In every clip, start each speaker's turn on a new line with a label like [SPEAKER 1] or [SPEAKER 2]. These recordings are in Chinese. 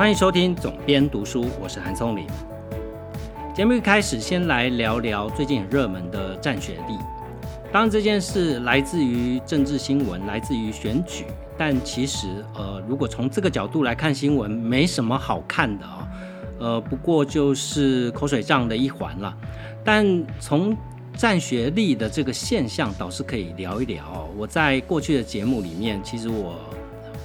[SPEAKER 1] 欢迎收听总编读书，我是韩松林。节目一开始，先来聊聊最近很热门的战学历。当然，这件事来自于政治新闻，来自于选举，但其实，呃，如果从这个角度来看新闻，没什么好看的啊。呃，不过就是口水仗的一环了。但从占学历的这个现象，倒是可以聊一聊。我在过去的节目里面，其实我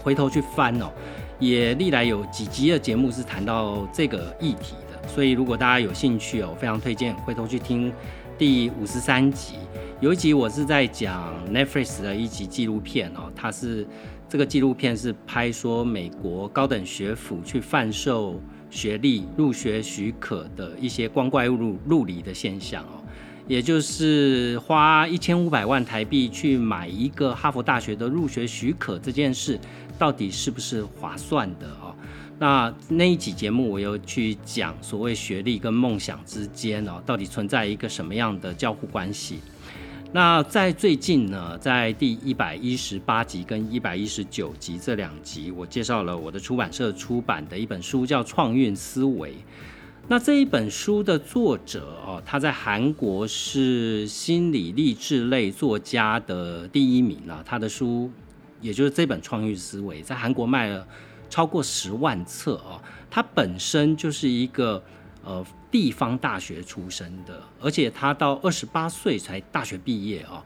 [SPEAKER 1] 回头去翻哦。也历来有几集的节目是谈到这个议题的，所以如果大家有兴趣哦，我非常推荐回头去听第五十三集。有一集我是在讲 Netflix 的一集纪录片哦，它是这个纪录片是拍说美国高等学府去贩售学历入学许可的一些光怪陆陆离的现象哦，也就是花一千五百万台币去买一个哈佛大学的入学许可这件事。到底是不是划算的哦？那那一集节目我又去讲所谓学历跟梦想之间哦，到底存在一个什么样的交互关系？那在最近呢，在第一百一十八集跟一百一十九集这两集，我介绍了我的出版社出版的一本书，叫《创运思维》。那这一本书的作者哦，他在韩国是心理励志类作家的第一名啊，他的书。也就是这本《创意思维》在韩国卖了超过十万册哦，他本身就是一个呃地方大学出身的，而且他到二十八岁才大学毕业哦。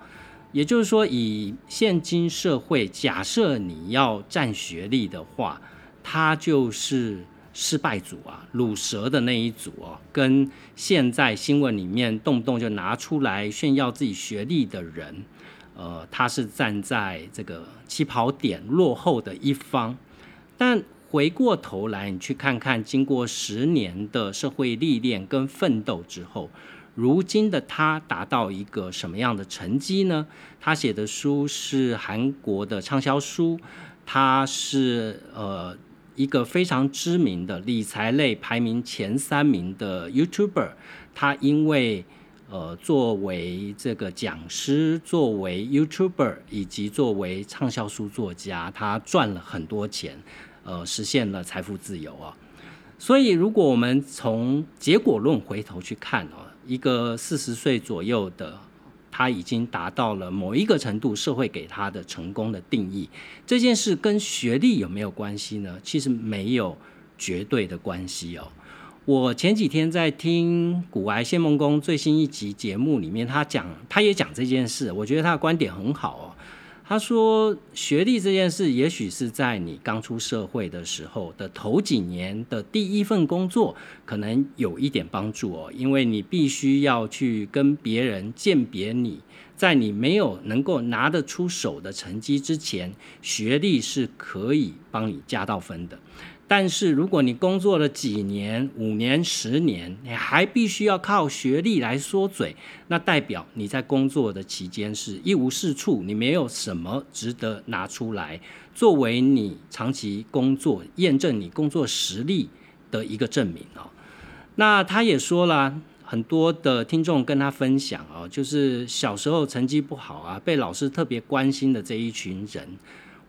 [SPEAKER 1] 也就是说，以现今社会，假设你要占学历的话，他就是失败组啊，卤蛇的那一组哦，跟现在新闻里面动不动就拿出来炫耀自己学历的人。呃，他是站在这个起跑点落后的一方，但回过头来，你去看看，经过十年的社会历练跟奋斗之后，如今的他达到一个什么样的成绩呢？他写的书是韩国的畅销书，他是呃一个非常知名的理财类排名前三名的 YouTuber，他因为。呃，作为这个讲师，作为 YouTuber，以及作为畅销书作家，他赚了很多钱，呃，实现了财富自由啊。所以，如果我们从结果论回头去看哦，一个四十岁左右的，他已经达到了某一个程度，社会给他的成功的定义，这件事跟学历有没有关系呢？其实没有绝对的关系哦。我前几天在听古癌谢梦工最新一集节目里面，他讲，他也讲这件事，我觉得他的观点很好哦。他说，学历这件事，也许是在你刚出社会的时候的头几年的第一份工作，可能有一点帮助哦，因为你必须要去跟别人鉴别你在你没有能够拿得出手的成绩之前，学历是可以帮你加到分的。但是，如果你工作了几年、五年、十年，你还必须要靠学历来说嘴，那代表你在工作的期间是一无是处，你没有什么值得拿出来作为你长期工作验证你工作实力的一个证明哦。那他也说了很多的听众跟他分享哦，就是小时候成绩不好啊，被老师特别关心的这一群人，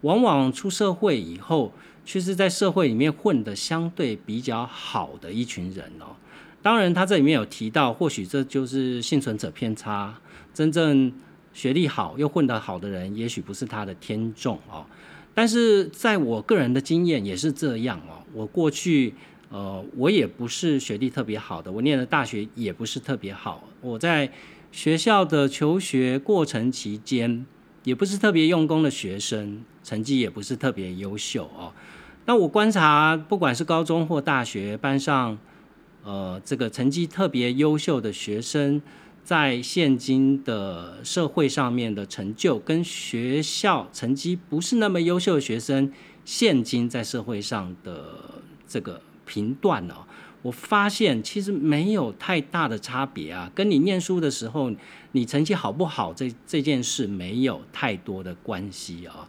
[SPEAKER 1] 往往出社会以后。却是在社会里面混得相对比较好的一群人哦。当然，他这里面有提到，或许这就是幸存者偏差。真正学历好又混得好的人，也许不是他的天众哦。但是在我个人的经验也是这样哦。我过去呃，我也不是学历特别好的，我念的大学也不是特别好。我在学校的求学过程期间，也不是特别用功的学生，成绩也不是特别优秀哦。那我观察，不管是高中或大学班上，呃，这个成绩特别优秀的学生，在现今的社会上面的成就，跟学校成绩不是那么优秀的学生，现今在社会上的这个评断呢，我发现其实没有太大的差别啊，跟你念书的时候，你成绩好不好，这这件事没有太多的关系啊。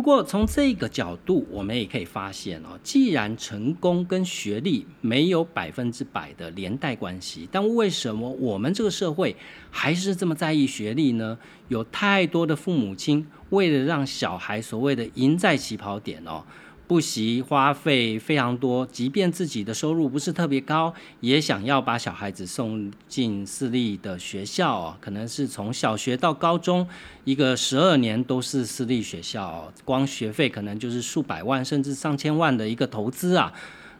[SPEAKER 1] 不过从这个角度，我们也可以发现哦，既然成功跟学历没有百分之百的连带关系，但为什么我们这个社会还是这么在意学历呢？有太多的父母亲为了让小孩所谓的赢在起跑点哦，不惜花费非常多，即便自己的收入不是特别高，也想要把小孩子送进私立的学校，可能是从小学到高中，一个十二年都是私立学校，光学费可能就是数百万甚至上千万的一个投资啊。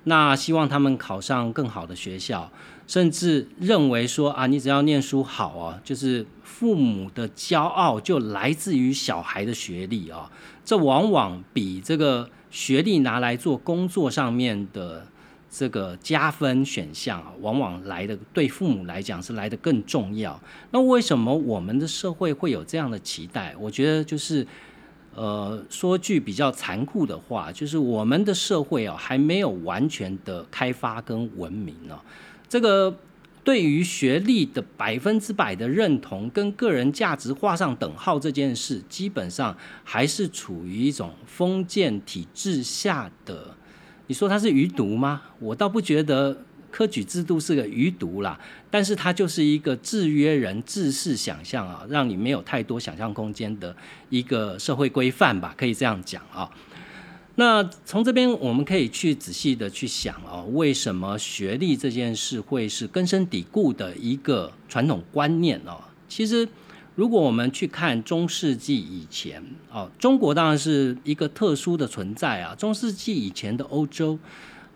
[SPEAKER 1] 那希望他们考上更好的学校，甚至认为说啊，你只要念书好啊，就是父母的骄傲就来自于小孩的学历啊。这往往比这个学历拿来做工作上面的这个加分选项啊，往往来的对父母来讲是来的更重要。那为什么我们的社会会有这样的期待？我觉得就是。呃，说句比较残酷的话，就是我们的社会啊，还没有完全的开发跟文明呢。这个对于学历的百分之百的认同跟个人价值画上等号这件事，基本上还是处于一种封建体制下的。你说它是余毒吗？我倒不觉得。科举制度是个余毒啦，但是它就是一个制约人、自视想象啊，让你没有太多想象空间的一个社会规范吧，可以这样讲啊。那从这边我们可以去仔细的去想啊，为什么学历这件事会是根深蒂固的一个传统观念哦？其实，如果我们去看中世纪以前哦，中国当然是一个特殊的存在啊。中世纪以前的欧洲。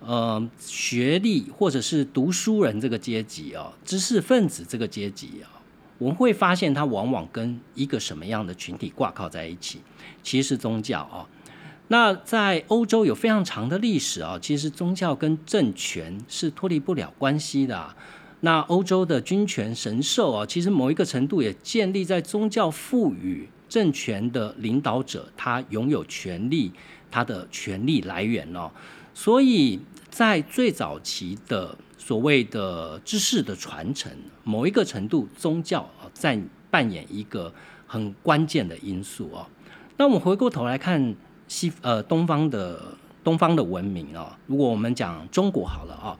[SPEAKER 1] 呃，学历或者是读书人这个阶级哦，知识分子这个阶级啊，我们会发现它往往跟一个什么样的群体挂靠在一起？其实宗教哦。那在欧洲有非常长的历史啊，其实宗教跟政权是脱离不了关系的。那欧洲的君权神授啊，其实某一个程度也建立在宗教赋予政权的领导者，他拥有权力，他的权力来源哦。所以在最早期的所谓的知识的传承，某一个程度，宗教在扮演一个很关键的因素哦。那我们回过头来看西呃东方的东方的文明哦，如果我们讲中国好了啊，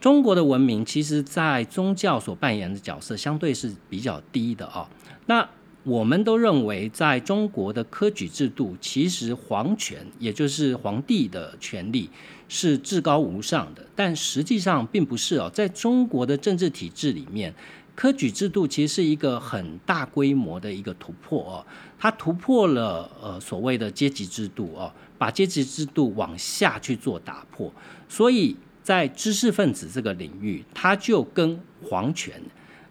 [SPEAKER 1] 中国的文明其实在宗教所扮演的角色相对是比较低的啊。那我们都认为，在中国的科举制度，其实皇权，也就是皇帝的权力，是至高无上的。但实际上并不是哦，在中国的政治体制里面，科举制度其实是一个很大规模的一个突破哦，它突破了呃所谓的阶级制度哦，把阶级制度往下去做打破。所以在知识分子这个领域，它就跟皇权，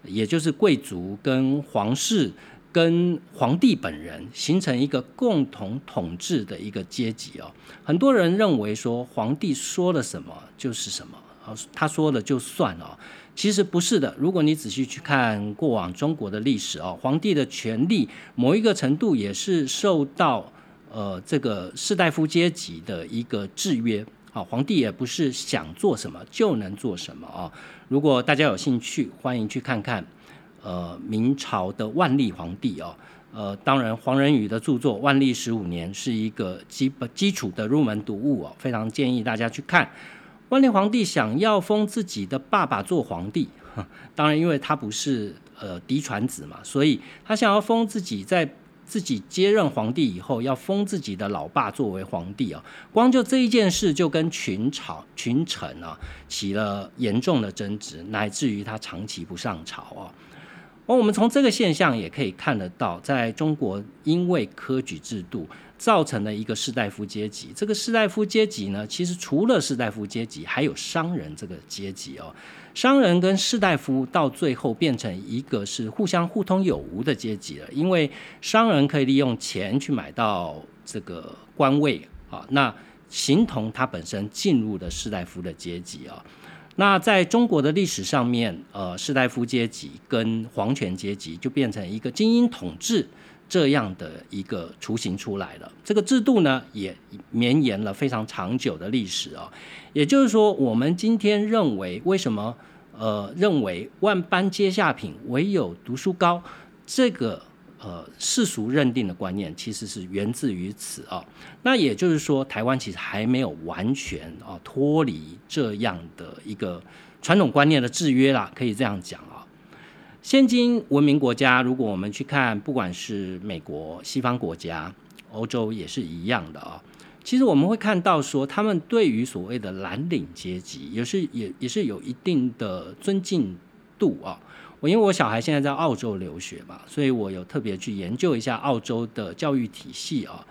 [SPEAKER 1] 也就是贵族跟皇室。跟皇帝本人形成一个共同统治的一个阶级哦，很多人认为说皇帝说了什么就是什么啊，他说了就算了，其实不是的。如果你仔细去看过往中国的历史哦，皇帝的权力某一个程度也是受到呃这个士大夫阶级的一个制约啊，皇帝也不是想做什么就能做什么啊。如果大家有兴趣，欢迎去看看。呃，明朝的万历皇帝哦，呃，当然黄仁宇的著作《万历十五年》是一个基本基础的入门读物哦，非常建议大家去看。万历皇帝想要封自己的爸爸做皇帝，当然因为他不是呃嫡传子嘛，所以他想要封自己在自己接任皇帝以后，要封自己的老爸作为皇帝啊。光就这一件事，就跟群朝群臣啊起了严重的争执，乃至于他长期不上朝啊。而我们从这个现象也可以看得到，在中国因为科举制度造成了一个士大夫阶级。这个士大夫阶级呢，其实除了士大夫阶级，还有商人这个阶级哦。商人跟士大夫到最后变成一个是互相互通有无的阶级了，因为商人可以利用钱去买到这个官位啊，那形同他本身进入了士大夫的阶级啊。那在中国的历史上面，呃，士大夫阶级跟皇权阶级就变成一个精英统治这样的一个雏形出来了。这个制度呢，也绵延了非常长久的历史啊。也就是说，我们今天认为，为什么呃认为万般皆下品，唯有读书高这个？呃，世俗认定的观念其实是源自于此啊。那也就是说，台湾其实还没有完全啊脱离这样的一个传统观念的制约啦，可以这样讲。现今文明国家，如果我们去看，不管是美国、西方国家、欧洲也是一样的啊。其实我们会看到说，他们对于所谓的蓝领阶级也是也也是有一定的尊敬度啊。我因为我小孩现在在澳洲留学嘛，所以我有特别去研究一下澳洲的教育体系啊。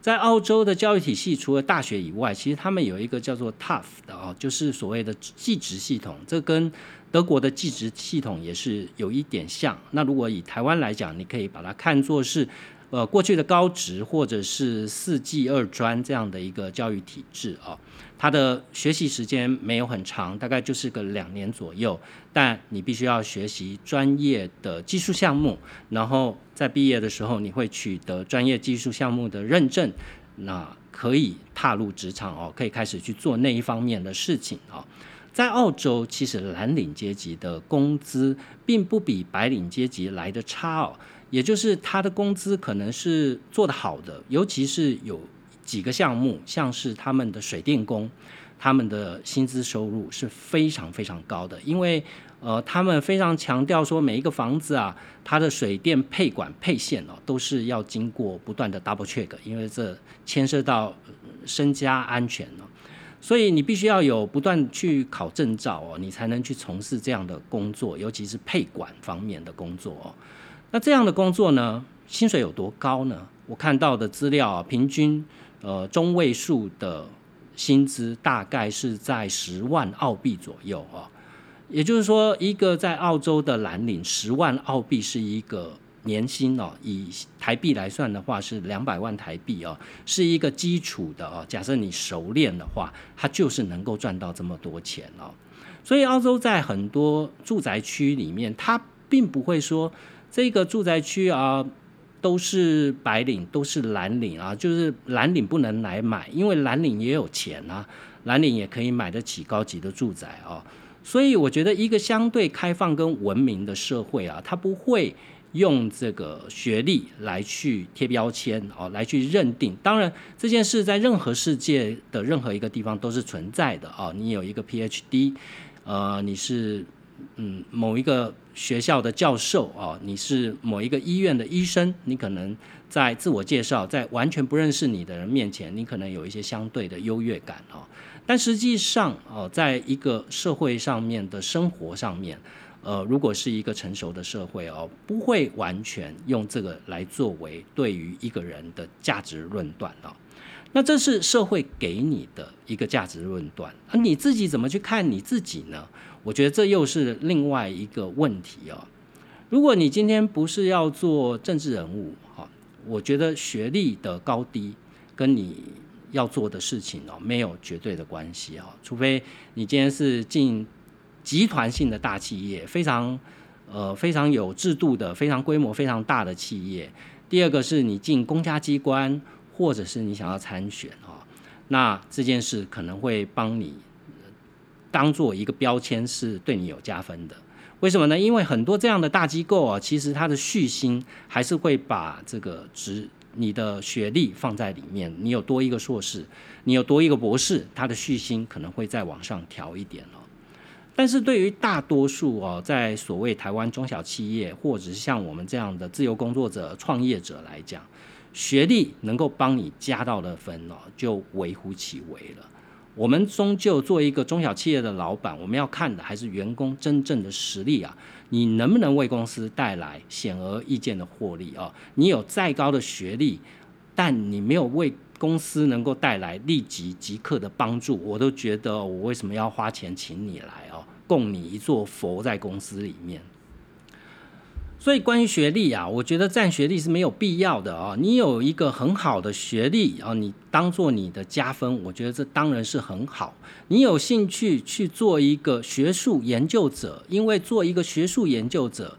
[SPEAKER 1] 在澳洲的教育体系，除了大学以外，其实他们有一个叫做 Tough 的啊，就是所谓的技职系统。这跟德国的技职系统也是有一点像。那如果以台湾来讲，你可以把它看作是。呃，过去的高职或者是四技二专这样的一个教育体制啊，它的学习时间没有很长，大概就是个两年左右。但你必须要学习专业的技术项目，然后在毕业的时候，你会取得专业技术项目的认证，那可以踏入职场哦，可以开始去做那一方面的事情啊。在澳洲，其实蓝领阶级的工资并不比白领阶级来的差哦。也就是他的工资可能是做得好的，尤其是有几个项目，像是他们的水电工，他们的薪资收入是非常非常高的，因为呃，他们非常强调说每一个房子啊，它的水电配管配线哦，都是要经过不断的 double check，因为这牵涉到身家安全哦，所以你必须要有不断去考证照哦，你才能去从事这样的工作，尤其是配管方面的工作哦。那这样的工作呢，薪水有多高呢？我看到的资料，啊平均呃中位数的薪资大概是在十万澳币左右哦。也就是说，一个在澳洲的蓝领，十万澳币是一个年薪哦，以台币来算的话是两百万台币哦，是一个基础的哦。假设你熟练的话，它就是能够赚到这么多钱哦。所以，澳洲在很多住宅区里面，它并不会说。这个住宅区啊，都是白领，都是蓝领啊，就是蓝领不能来买，因为蓝领也有钱啊，蓝领也可以买得起高级的住宅啊。所以我觉得一个相对开放跟文明的社会啊，它不会用这个学历来去贴标签哦，来去认定。当然这件事在任何世界的任何一个地方都是存在的哦。你有一个 PhD，呃，你是。嗯，某一个学校的教授哦，你是某一个医院的医生，你可能在自我介绍，在完全不认识你的人面前，你可能有一些相对的优越感哦。但实际上，哦，在一个社会上面的生活上面，呃，如果是一个成熟的社会哦，不会完全用这个来作为对于一个人的价值论断啊。那这是社会给你的一个价值论断，而你自己怎么去看你自己呢？我觉得这又是另外一个问题哦。如果你今天不是要做政治人物，哈，我觉得学历的高低跟你要做的事情哦没有绝对的关系哦。除非你今天是进集团性的大企业，非常呃非常有制度的、非常规模非常大的企业。第二个是你进公家机关，或者是你想要参选啊，那这件事可能会帮你。当做一个标签是对你有加分的，为什么呢？因为很多这样的大机构啊，其实它的续薪还是会把这个职你的学历放在里面。你有多一个硕士，你有多一个博士，它的续薪可能会再往上调一点。但是对于大多数哦，在所谓台湾中小企业，或者是像我们这样的自由工作者、创业者来讲，学历能够帮你加到的分哦，就微乎其微了。我们终究做一个中小企业的老板，我们要看的还是员工真正的实力啊！你能不能为公司带来显而易见的获利啊？你有再高的学历，但你没有为公司能够带来立即即刻的帮助，我都觉得我为什么要花钱请你来哦，供你一座佛在公司里面？所以关于学历啊，我觉得占学历是没有必要的啊。你有一个很好的学历啊，你当做你的加分，我觉得这当然是很好。你有兴趣去做一个学术研究者，因为做一个学术研究者，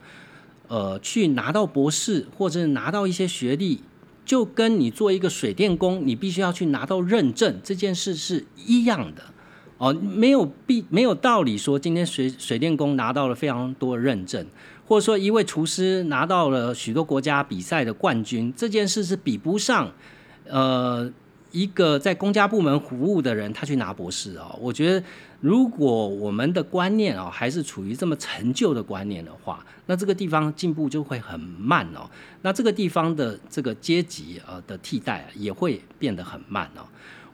[SPEAKER 1] 呃，去拿到博士或者拿到一些学历，就跟你做一个水电工，你必须要去拿到认证，这件事是一样的哦。没有必没有道理说今天水水电工拿到了非常多认证。或者说，一位厨师拿到了许多国家比赛的冠军，这件事是比不上，呃，一个在公家部门服务的人他去拿博士哦。我觉得，如果我们的观念哦还是处于这么陈旧的观念的话，那这个地方进步就会很慢哦。那这个地方的这个阶级呃的替代也会变得很慢哦。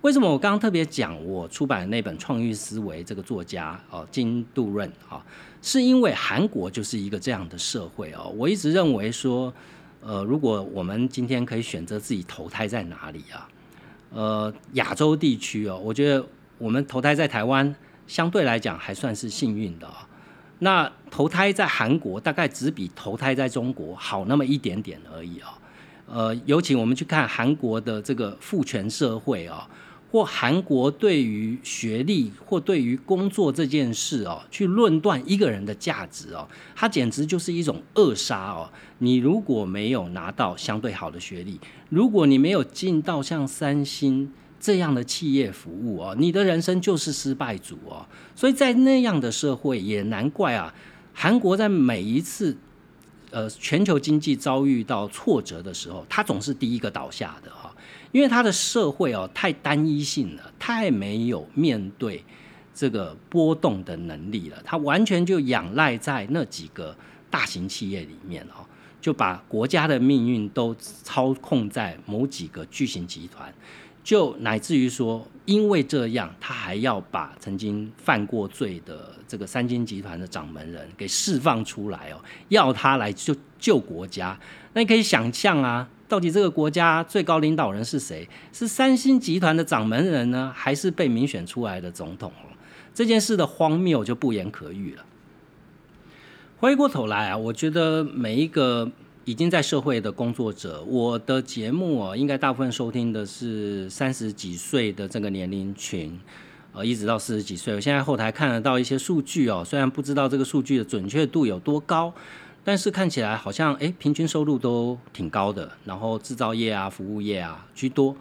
[SPEAKER 1] 为什么我刚刚特别讲我出版的那本《创意思维》这个作家哦金杜润啊，是因为韩国就是一个这样的社会哦。我一直认为说，呃，如果我们今天可以选择自己投胎在哪里啊，呃，亚洲地区哦，我觉得我们投胎在台湾相对来讲还算是幸运的啊。那投胎在韩国大概只比投胎在中国好那么一点点而已哦。呃，有请我们去看韩国的这个父权社会哦，或韩国对于学历或对于工作这件事哦，去论断一个人的价值哦，它简直就是一种扼杀哦。你如果没有拿到相对好的学历，如果你没有进到像三星这样的企业服务哦，你的人生就是失败组哦。所以在那样的社会，也难怪啊，韩国在每一次。呃，全球经济遭遇到挫折的时候，它总是第一个倒下的哈，因为他的社会哦太单一性了，太没有面对这个波动的能力了，他完全就仰赖在那几个大型企业里面哦，就把国家的命运都操控在某几个巨型集团。就乃至于说，因为这样，他还要把曾经犯过罪的这个三金集团的掌门人给释放出来哦，要他来救救国家。那你可以想象啊，到底这个国家最高领导人是谁？是三星集团的掌门人呢，还是被民选出来的总统？这件事的荒谬就不言可喻了。回过头来啊，我觉得每一个。已经在社会的工作者，我的节目哦，应该大部分收听的是三十几岁的这个年龄群，呃，一直到四十几岁。我现在后台看得到一些数据哦，虽然不知道这个数据的准确度有多高，但是看起来好像诶，平均收入都挺高的，然后制造业啊、服务业啊居多。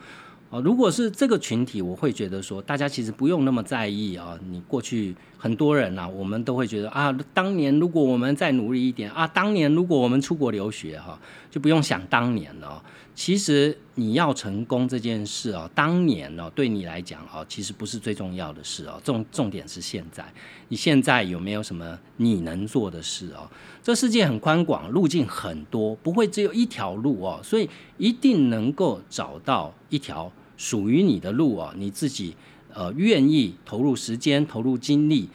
[SPEAKER 1] 啊，如果是这个群体，我会觉得说，大家其实不用那么在意啊。你过去很多人呐，我们都会觉得啊，当年如果我们再努力一点啊，当年如果我们出国留学哈，就不用想当年了。其实你要成功这件事哦，当年呢对你来讲哦，其实不是最重要的事哦，重重点是现在，你现在有没有什么你能做的事哦？这世界很宽广，路径很多，不会只有一条路哦，所以一定能够找到一条属于你的路哦，你自己呃愿意投入时间、投入精力。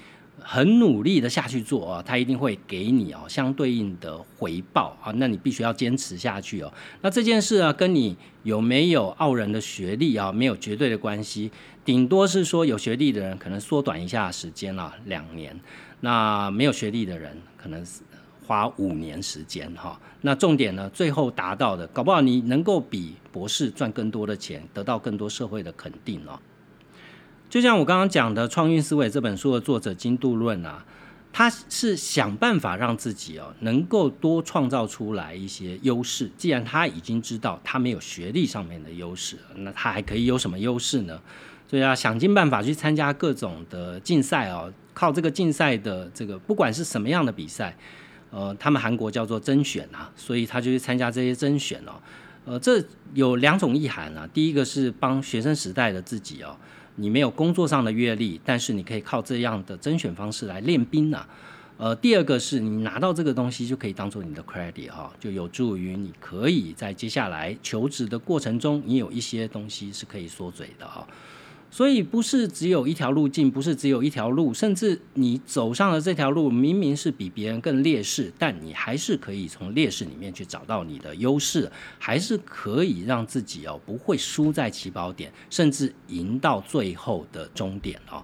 [SPEAKER 1] 很努力的下去做啊，他一定会给你哦相对应的回报啊，那你必须要坚持下去哦。那这件事啊，跟你有没有傲人的学历啊，没有绝对的关系，顶多是说有学历的人可能缩短一下时间啊，两年；那没有学历的人可能花五年时间哈。那重点呢，最后达到的，搞不好你能够比博士赚更多的钱，得到更多社会的肯定哦。就像我刚刚讲的《创运思维》这本书的作者金度论啊，他是想办法让自己哦能够多创造出来一些优势。既然他已经知道他没有学历上面的优势，那他还可以有什么优势呢？所以要想尽办法去参加各种的竞赛哦，靠这个竞赛的这个不管是什么样的比赛，呃，他们韩国叫做甄选啊，所以他就去参加这些甄选哦。呃，这有两种意涵啊，第一个是帮学生时代的自己哦。你没有工作上的阅历，但是你可以靠这样的甄选方式来练兵啊。呃，第二个是你拿到这个东西就可以当做你的 credit 哈，就有助于你可以在接下来求职的过程中，你有一些东西是可以缩嘴的哈。所以不是只有一条路径，不是只有一条路，甚至你走上了这条路，明明是比别人更劣势，但你还是可以从劣势里面去找到你的优势，还是可以让自己哦不会输在起跑点，甚至赢到最后的终点哦。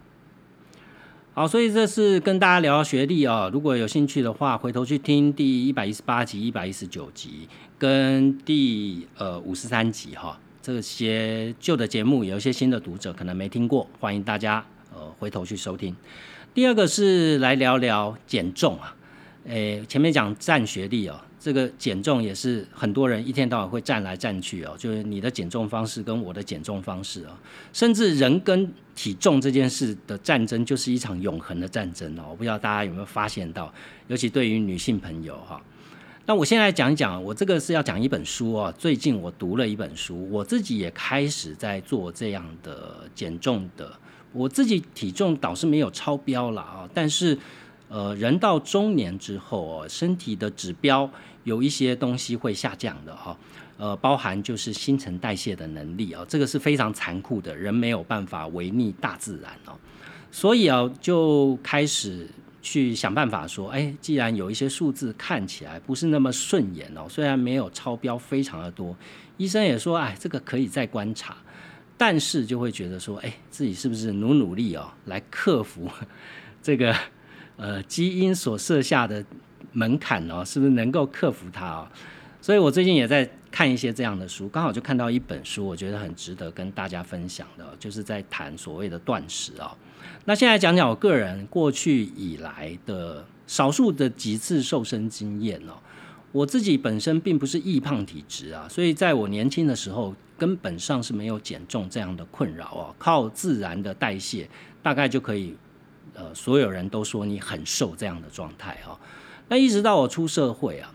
[SPEAKER 1] 好，所以这是跟大家聊学历哦，如果有兴趣的话，回头去听第一百一十八集、一百一十九集跟第呃五十三集哈。这些旧的节目有一些新的读者可能没听过，欢迎大家呃回头去收听。第二个是来聊聊减重啊，诶前面讲占学历哦，这个减重也是很多人一天到晚会站来站去哦，就是你的减重方式跟我的减重方式啊，甚至人跟体重这件事的战争就是一场永恒的战争哦，我不知道大家有没有发现到，尤其对于女性朋友哈。那我现在讲一讲，我这个是要讲一本书哦。最近我读了一本书，我自己也开始在做这样的减重的。我自己体重倒是没有超标了啊，但是呃，人到中年之后哦，身体的指标有一些东西会下降的哈。呃，包含就是新陈代谢的能力啊，这个是非常残酷的，人没有办法违逆大自然哦。所以啊，就开始去想办法说，哎，既然有一些数字看起来不是那么顺眼哦，虽然没有超标非常的多，医生也说，哎，这个可以再观察，但是就会觉得说，哎，自己是不是努努力哦，来克服 这个呃基因所设下的门槛哦，是不是能够克服它哦？所以我最近也在看一些这样的书，刚好就看到一本书，我觉得很值得跟大家分享的，就是在谈所谓的断食哦。那现在讲讲我个人过去以来的少数的几次瘦身经验哦。我自己本身并不是易胖体质啊，所以在我年轻的时候根本上是没有减重这样的困扰哦，靠自然的代谢大概就可以，呃，所有人都说你很瘦这样的状态哦。那一直到我出社会啊。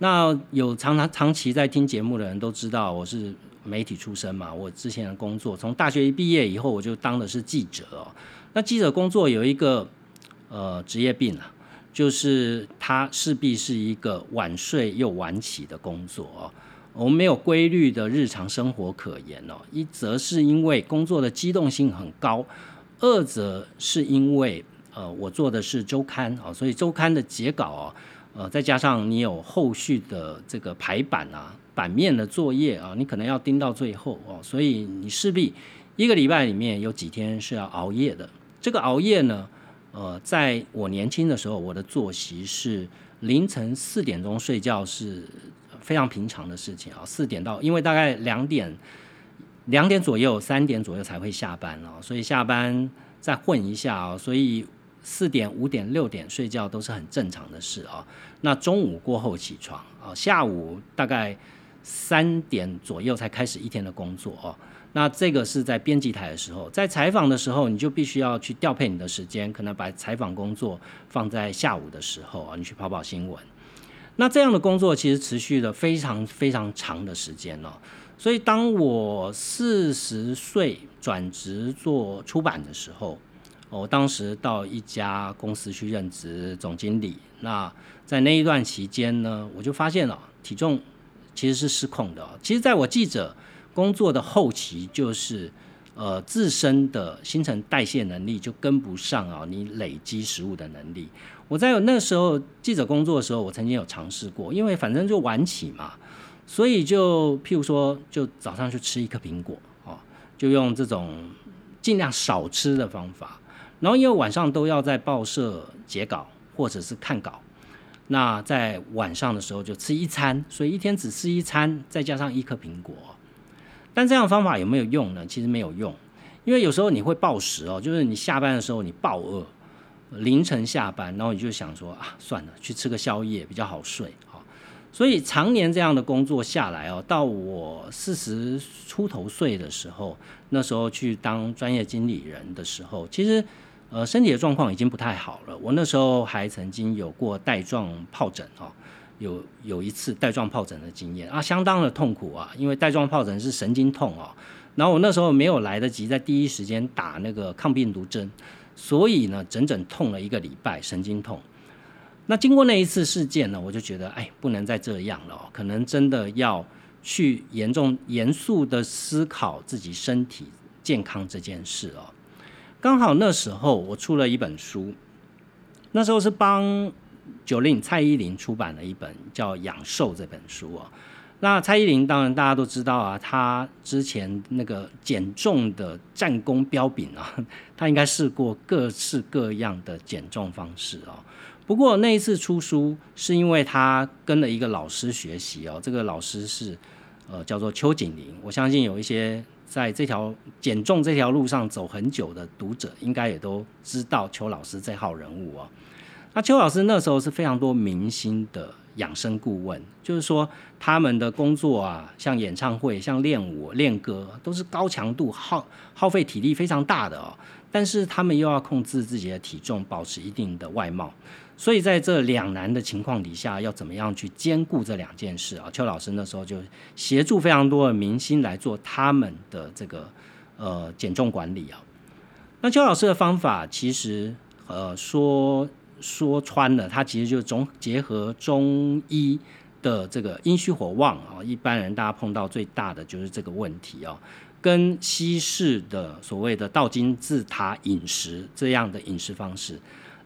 [SPEAKER 1] 那有常常长期在听节目的人都知道，我是媒体出身嘛。我之前的工作，从大学一毕业以后，我就当的是记者哦。那记者工作有一个呃职业病啊，就是它势必是一个晚睡又晚起的工作哦。我们没有规律的日常生活可言哦。一则是因为工作的机动性很高，二则是因为呃我做的是周刊哦，所以周刊的截稿哦。呃，再加上你有后续的这个排版啊、版面的作业啊，你可能要盯到最后哦，所以你势必一个礼拜里面有几天是要熬夜的。这个熬夜呢，呃，在我年轻的时候，我的作息是凌晨四点钟睡觉是非常平常的事情啊。四点到，因为大概两点两点左右、三点左右才会下班哦，所以下班再混一下哦，所以。四点、五点、六点睡觉都是很正常的事啊。那中午过后起床啊，下午大概三点左右才开始一天的工作哦。那这个是在编辑台的时候，在采访的时候，你就必须要去调配你的时间，可能把采访工作放在下午的时候啊，你去跑跑新闻。那这样的工作其实持续了非常非常长的时间哦。所以当我四十岁转职做出版的时候。我当时到一家公司去任职总经理，那在那一段期间呢，我就发现了体重其实是失控的。其实，在我记者工作的后期，就是呃自身的新陈代谢能力就跟不上啊，你累积食物的能力。我在那时候记者工作的时候，我曾经有尝试过，因为反正就晚起嘛，所以就譬如说，就早上去吃一颗苹果哦，就用这种尽量少吃的方法。然后因为晚上都要在报社截稿或者是看稿，那在晚上的时候就吃一餐，所以一天只吃一餐，再加上一颗苹果。但这样方法有没有用呢？其实没有用，因为有时候你会暴食哦，就是你下班的时候你暴饿，凌晨下班，然后你就想说啊，算了，去吃个宵夜比较好睡啊。所以常年这样的工作下来哦，到我四十出头岁的时候，那时候去当专业经理人的时候，其实。呃，身体的状况已经不太好了。我那时候还曾经有过带状疱疹哦，有有一次带状疱疹的经验啊，相当的痛苦啊，因为带状疱疹是神经痛哦。然后我那时候没有来得及在第一时间打那个抗病毒针，所以呢，整整痛了一个礼拜，神经痛。那经过那一次事件呢，我就觉得，哎，不能再这样了，可能真的要去严重、严肃的思考自己身体健康这件事哦。刚好那时候我出了一本书，那时候是帮九令蔡依林出版了一本叫《养瘦》这本书哦。那蔡依林当然大家都知道啊，她之前那个减重的战功彪炳啊，她应该试过各式各样的减重方式哦。不过那一次出书是因为她跟了一个老师学习哦，这个老师是呃叫做邱景玲，我相信有一些。在这条减重这条路上走很久的读者，应该也都知道邱老师这号人物哦。那邱老师那时候是非常多明星的养生顾问，就是说他们的工作啊，像演唱会、像练舞、练歌，都是高强度、耗耗费体力非常大的哦。但是他们又要控制自己的体重，保持一定的外貌。所以在这两难的情况底下，要怎么样去兼顾这两件事啊？邱老师那时候就协助非常多的明星来做他们的这个呃减重管理啊。那邱老师的方法其实呃说说穿了，他其实就中结合中医的这个阴虚火旺啊，一般人大家碰到最大的就是这个问题啊，跟西式的所谓的倒金字塔饮食这样的饮食方式，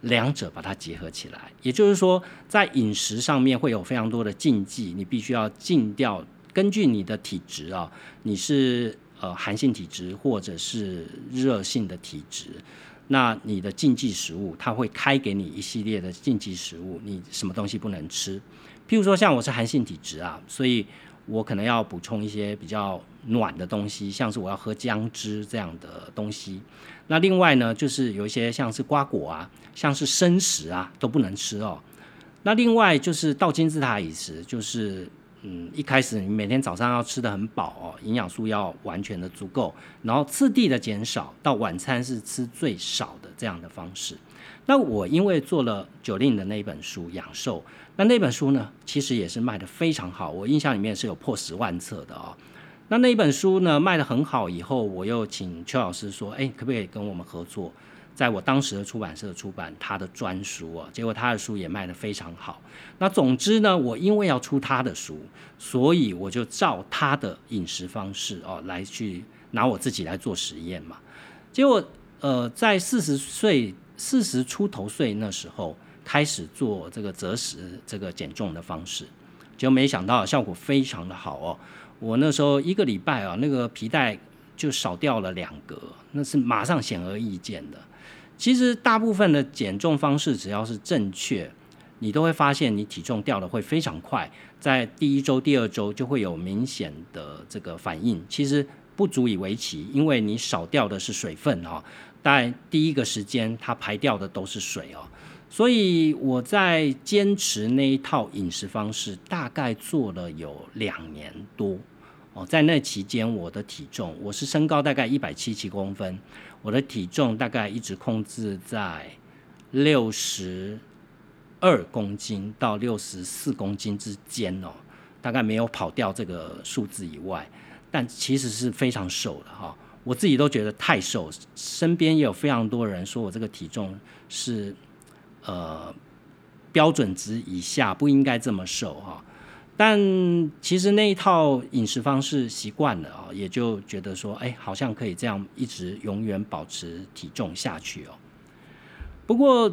[SPEAKER 1] 两者把它结合起来，也就是说，在饮食上面会有非常多的禁忌，你必须要禁掉。根据你的体质啊，你是呃寒性体质或者是热性的体质，那你的禁忌食物，它会开给你一系列的禁忌食物，你什么东西不能吃？譬如说像我是寒性体质啊，所以我可能要补充一些比较暖的东西，像是我要喝姜汁这样的东西。那另外呢，就是有一些像是瓜果啊，像是生食啊都不能吃哦。那另外就是倒金字塔饮食，就是。嗯，一开始你每天早上要吃的很饱哦，营养素要完全的足够，然后次第的减少，到晚餐是吃最少的这样的方式。那我因为做了九令的那一本书《养寿》，那那本书呢，其实也是卖的非常好，我印象里面是有破十万册的哦。那那一本书呢卖的很好以后，我又请邱老师说，哎，可不可以跟我们合作？在我当时的出版社出版他的专书啊，结果他的书也卖得非常好。那总之呢，我因为要出他的书，所以我就照他的饮食方式哦来去拿我自己来做实验嘛。结果呃，在四十岁、四十出头岁那时候开始做这个择食、这个减重的方式，就没想到效果非常的好哦。我那时候一个礼拜啊，那个皮带就少掉了两格，那是马上显而易见的。其实大部分的减重方式，只要是正确，你都会发现你体重掉的会非常快，在第一周、第二周就会有明显的这个反应。其实不足以为奇，因为你少掉的是水分哦，但第一个时间它排掉的都是水哦。所以我在坚持那一套饮食方式，大概做了有两年多哦。在那期间，我的体重，我是身高大概一百七七公分。我的体重大概一直控制在六十二公斤到六十四公斤之间哦，大概没有跑掉这个数字以外，但其实是非常瘦的哈，我自己都觉得太瘦，身边也有非常多人说我这个体重是呃标准值以下，不应该这么瘦哈。但其实那一套饮食方式习惯了啊，也就觉得说，哎，好像可以这样一直永远保持体重下去哦。不过，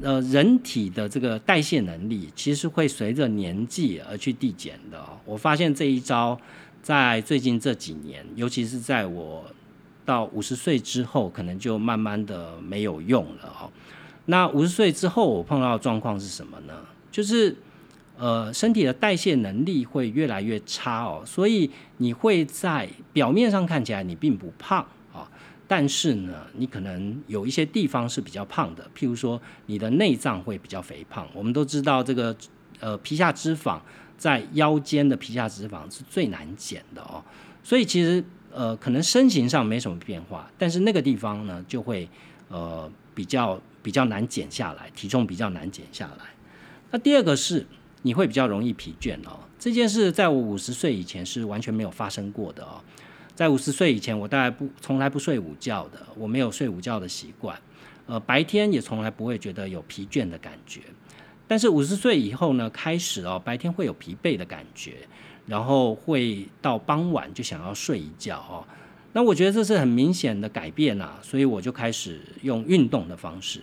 [SPEAKER 1] 呃，人体的这个代谢能力其实会随着年纪而去递减的。我发现这一招在最近这几年，尤其是在我到五十岁之后，可能就慢慢的没有用了哦。那五十岁之后，我碰到的状况是什么呢？就是。呃，身体的代谢能力会越来越差哦，所以你会在表面上看起来你并不胖啊，但是呢，你可能有一些地方是比较胖的，譬如说你的内脏会比较肥胖。我们都知道这个呃皮下脂肪在腰间的皮下脂肪是最难减的哦，所以其实呃可能身形上没什么变化，但是那个地方呢就会呃比较比较难减下来，体重比较难减下来。那第二个是。你会比较容易疲倦哦。这件事在我五十岁以前是完全没有发生过的哦。在五十岁以前，我大概不从来不睡午觉的，我没有睡午觉的习惯。呃，白天也从来不会觉得有疲倦的感觉。但是五十岁以后呢，开始哦，白天会有疲惫的感觉，然后会到傍晚就想要睡一觉哦。那我觉得这是很明显的改变啊，所以我就开始用运动的方式。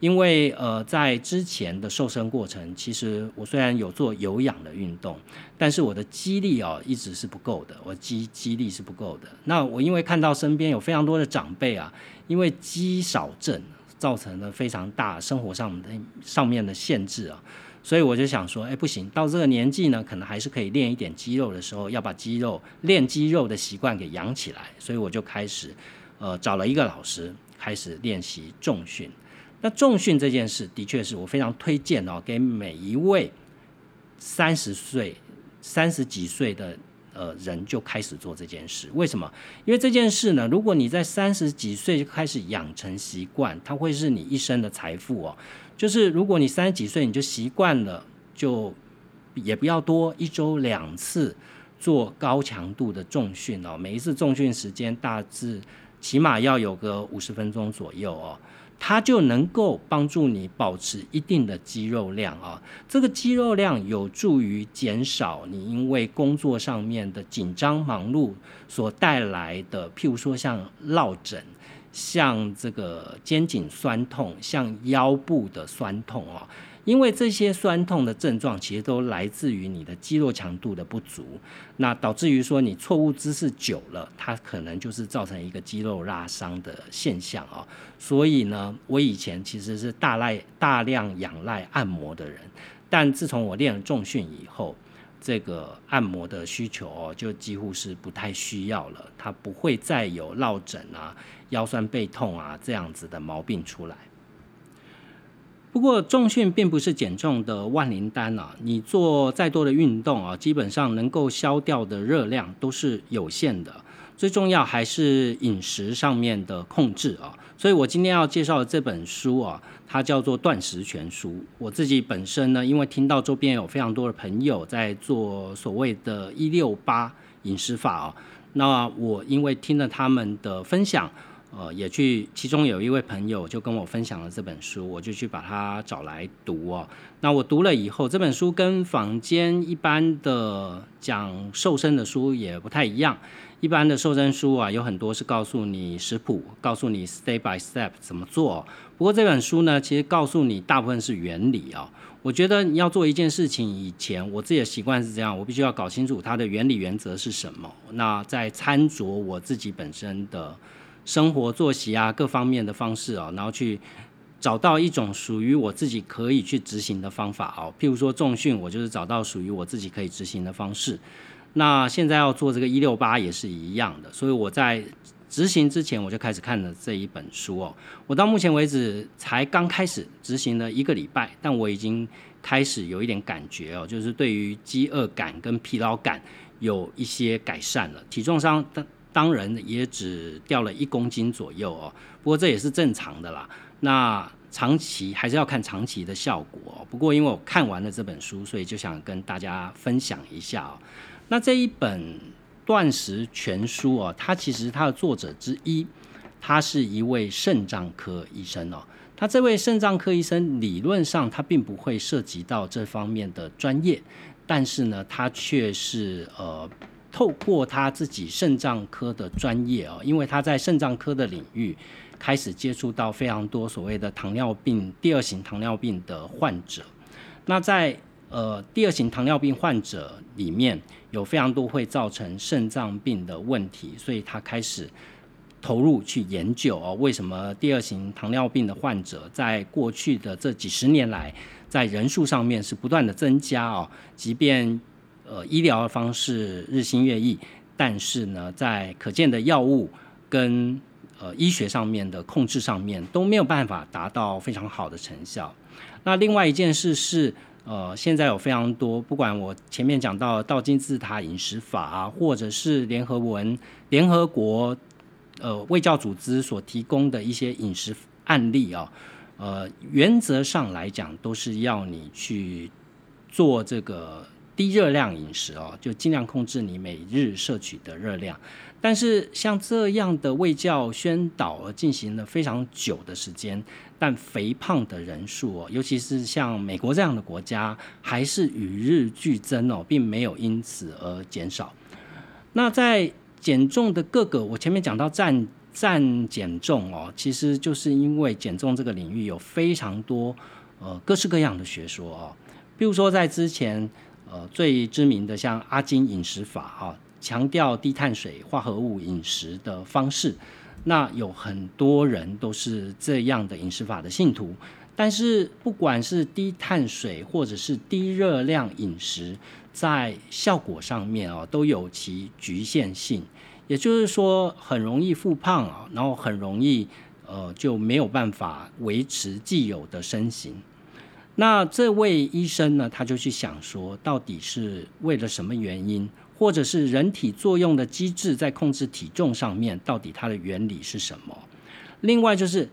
[SPEAKER 1] 因为呃，在之前的瘦身过程，其实我虽然有做有氧的运动，但是我的肌力哦一直是不够的，我肌肌力是不够的。那我因为看到身边有非常多的长辈啊，因为肌少症造成了非常大生活上的上面的限制啊，所以我就想说，哎，不行，到这个年纪呢，可能还是可以练一点肌肉的时候，要把肌肉练肌肉的习惯给养起来，所以我就开始呃找了一个老师，开始练习重训。那重训这件事，的确是我非常推荐哦，给每一位三十岁、三十几岁的呃人就开始做这件事。为什么？因为这件事呢，如果你在三十几岁就开始养成习惯，它会是你一生的财富哦。就是如果你三十几岁你就习惯了，就也不要多，一周两次做高强度的重训哦，每一次重训时间大致起码要有个五十分钟左右哦。它就能够帮助你保持一定的肌肉量啊。这个肌肉量有助于减少你因为工作上面的紧张忙碌所带来的，譬如说像落枕、像这个肩颈酸痛、像腰部的酸痛啊。因为这些酸痛的症状其实都来自于你的肌肉强度的不足，那导致于说你错误姿势久了，它可能就是造成一个肌肉拉伤的现象啊。所以呢，我以前其实是大赖大量仰赖按摩的人，但自从我练了重训以后，这个按摩的需求哦就几乎是不太需要了，它不会再有落枕啊、腰酸背痛啊这样子的毛病出来。不过重训并不是减重的万灵丹啊！你做再多的运动啊，基本上能够消掉的热量都是有限的。最重要还是饮食上面的控制啊！所以我今天要介绍的这本书啊，它叫做《断食全书》。我自己本身呢，因为听到周边有非常多的朋友在做所谓的“一六八”饮食法啊，那我因为听了他们的分享。呃，也去，其中有一位朋友就跟我分享了这本书，我就去把它找来读哦。那我读了以后，这本书跟坊间一般的讲瘦身的书也不太一样。一般的瘦身书啊，有很多是告诉你食谱，告诉你 step by step 怎么做。不过这本书呢，其实告诉你大部分是原理啊。我觉得你要做一件事情以前，我自己的习惯是这样，我必须要搞清楚它的原理原则是什么。那在餐桌我自己本身的。生活作息啊，各方面的方式啊，然后去找到一种属于我自己可以去执行的方法哦。譬如说重训，我就是找到属于我自己可以执行的方式。那现在要做这个一六八也是一样的，所以我在执行之前我就开始看了这一本书哦。我到目前为止才刚开始执行了一个礼拜，但我已经开始有一点感觉哦，就是对于饥饿感跟疲劳感有一些改善了，体重上。当然也只掉了一公斤左右哦，不过这也是正常的啦。那长期还是要看长期的效果哦。不过因为我看完了这本书，所以就想跟大家分享一下哦。那这一本断食全书哦，它其实它的作者之一，他是一位肾脏科医生哦。他这位肾脏科医生理论上他并不会涉及到这方面的专业，但是呢，他却是呃。透过他自己肾脏科的专业哦，因为他在肾脏科的领域开始接触到非常多所谓的糖尿病第二型糖尿病的患者。那在呃第二型糖尿病患者里面有非常多会造成肾脏病的问题，所以他开始投入去研究哦，为什么第二型糖尿病的患者在过去的这几十年来在人数上面是不断的增加哦，即便呃，医疗的方式日新月异，但是呢，在可见的药物跟呃医学上面的控制上面都没有办法达到非常好的成效。那另外一件事是，呃，现在有非常多，不管我前面讲到道金字塔饮食法啊，或者是联合文联合国呃卫教组织所提供的一些饮食案例啊，呃，原则上来讲都是要你去做这个。低热量饮食哦，就尽量控制你每日摄取的热量。但是像这样的卫教宣导而进行了非常久的时间，但肥胖的人数哦，尤其是像美国这样的国家，还是与日俱增哦，并没有因此而减少。那在减重的各个，我前面讲到站站减重哦，其实就是因为减重这个领域有非常多呃各式各样的学说哦，比如说在之前。呃，最知名的像阿金饮食法哈，强调低碳水化合物饮食的方式，那有很多人都是这样的饮食法的信徒。但是不管是低碳水或者是低热量饮食，在效果上面啊，都有其局限性。也就是说，很容易复胖啊，然后很容易呃就没有办法维持既有的身形。那这位医生呢，他就去想说，到底是为了什么原因，或者是人体作用的机制在控制体重上面，到底它的原理是什么？另外就是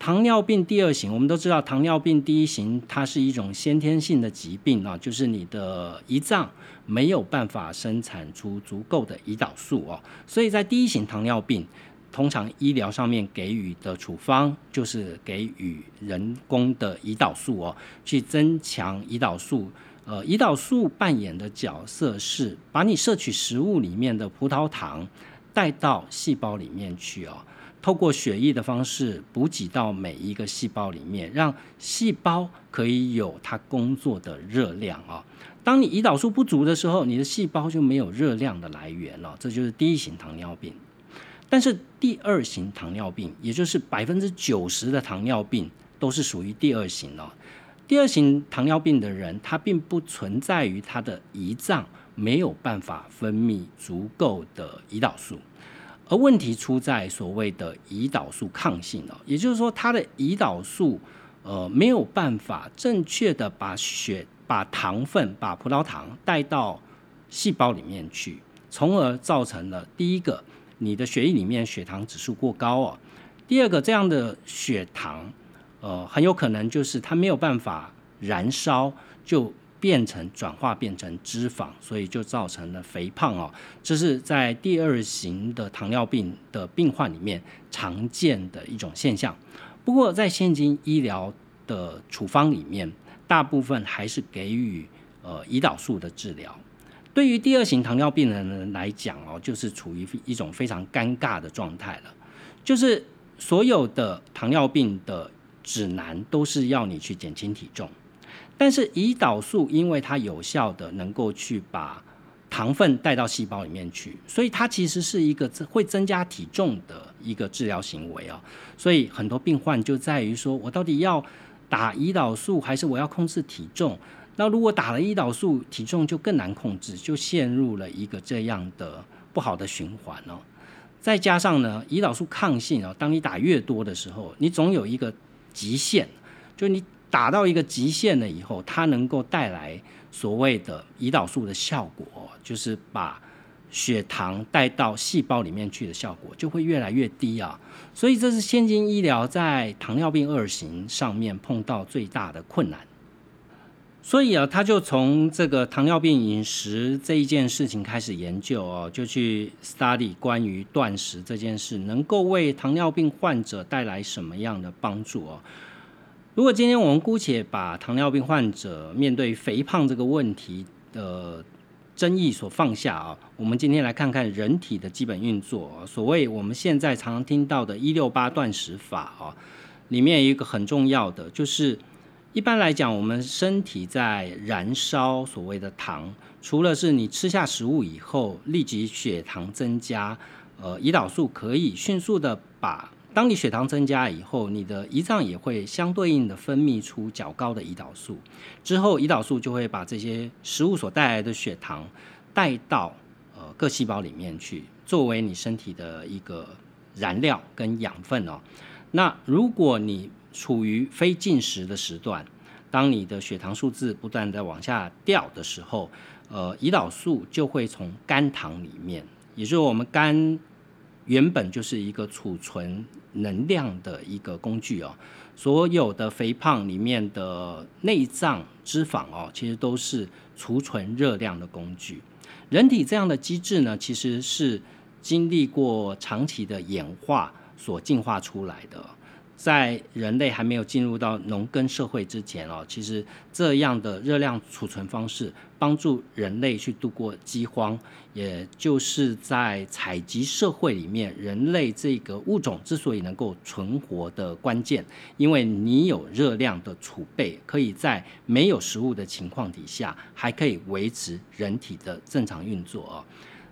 [SPEAKER 1] 糖尿病第二型，我们都知道糖尿病第一型它是一种先天性的疾病啊，就是你的胰脏没有办法生产出足够的胰岛素哦，所以在第一型糖尿病通常医疗上面给予的处方就是给予人工的胰岛素哦，去增强胰岛素。呃，胰岛素扮演的角色是把你摄取食物里面的葡萄糖带到细胞里面去哦，透过血液的方式补给到每一个细胞里面，让细胞可以有它工作的热量哦。当你胰岛素不足的时候，你的细胞就没有热量的来源了，这就是第一型糖尿病。但是第二型糖尿病，也就是百分之九十的糖尿病都是属于第二型哦。第二型糖尿病的人，他并不存在于他的胰脏没有办法分泌足够的胰岛素，而问题出在所谓的胰岛素抗性哦，也就是说，他的胰岛素呃没有办法正确的把血、把糖分、把葡萄糖带到细胞里面去，从而造成了第一个，你的血液里面血糖指数过高哦；第二个，这样的血糖。呃，很有可能就是它没有办法燃烧，就变成转化变成脂肪，所以就造成了肥胖哦。这是在第二型的糖尿病的病患里面常见的一种现象。不过在现今医疗的处方里面，大部分还是给予呃胰岛素的治疗。对于第二型糖尿病人来讲哦，就是处于一种非常尴尬的状态了，就是所有的糖尿病的。指南都是要你去减轻体重，但是胰岛素因为它有效的能够去把糖分带到细胞里面去，所以它其实是一个会增加体重的一个治疗行为啊。所以很多病患就在于说，我到底要打胰岛素还是我要控制体重？那如果打了胰岛素，体重就更难控制，就陷入了一个这样的不好的循环哦。再加上呢，胰岛素抗性哦，当你打越多的时候，你总有一个。极限，就你打到一个极限了以后，它能够带来所谓的胰岛素的效果，就是把血糖带到细胞里面去的效果就会越来越低啊。所以这是现今医疗在糖尿病二型上面碰到最大的困难。所以啊，他就从这个糖尿病饮食这一件事情开始研究哦，就去 study 关于断食这件事能够为糖尿病患者带来什么样的帮助哦。如果今天我们姑且把糖尿病患者面对肥胖这个问题的争议所放下啊，我们今天来看看人体的基本运作。所谓我们现在常常听到的“一六八断食法”啊，里面有一个很重要的就是。一般来讲，我们身体在燃烧所谓的糖，除了是你吃下食物以后立即血糖增加，呃，胰岛素可以迅速的把，当你血糖增加以后，你的胰脏也会相对应的分泌出较高的胰岛素，之后胰岛素就会把这些食物所带来的血糖带到呃各细胞里面去，作为你身体的一个燃料跟养分哦。那如果你处于非进食的时段，当你的血糖数字不断的往下掉的时候，呃，胰岛素就会从肝糖里面，也就是我们肝原本就是一个储存能量的一个工具哦。所有的肥胖里面的内脏脂肪哦，其实都是储存热量的工具。人体这样的机制呢，其实是经历过长期的演化所进化出来的。在人类还没有进入到农耕社会之前哦，其实这样的热量储存方式帮助人类去度过饥荒，也就是在采集社会里面，人类这个物种之所以能够存活的关键，因为你有热量的储备，可以在没有食物的情况底下，还可以维持人体的正常运作哦。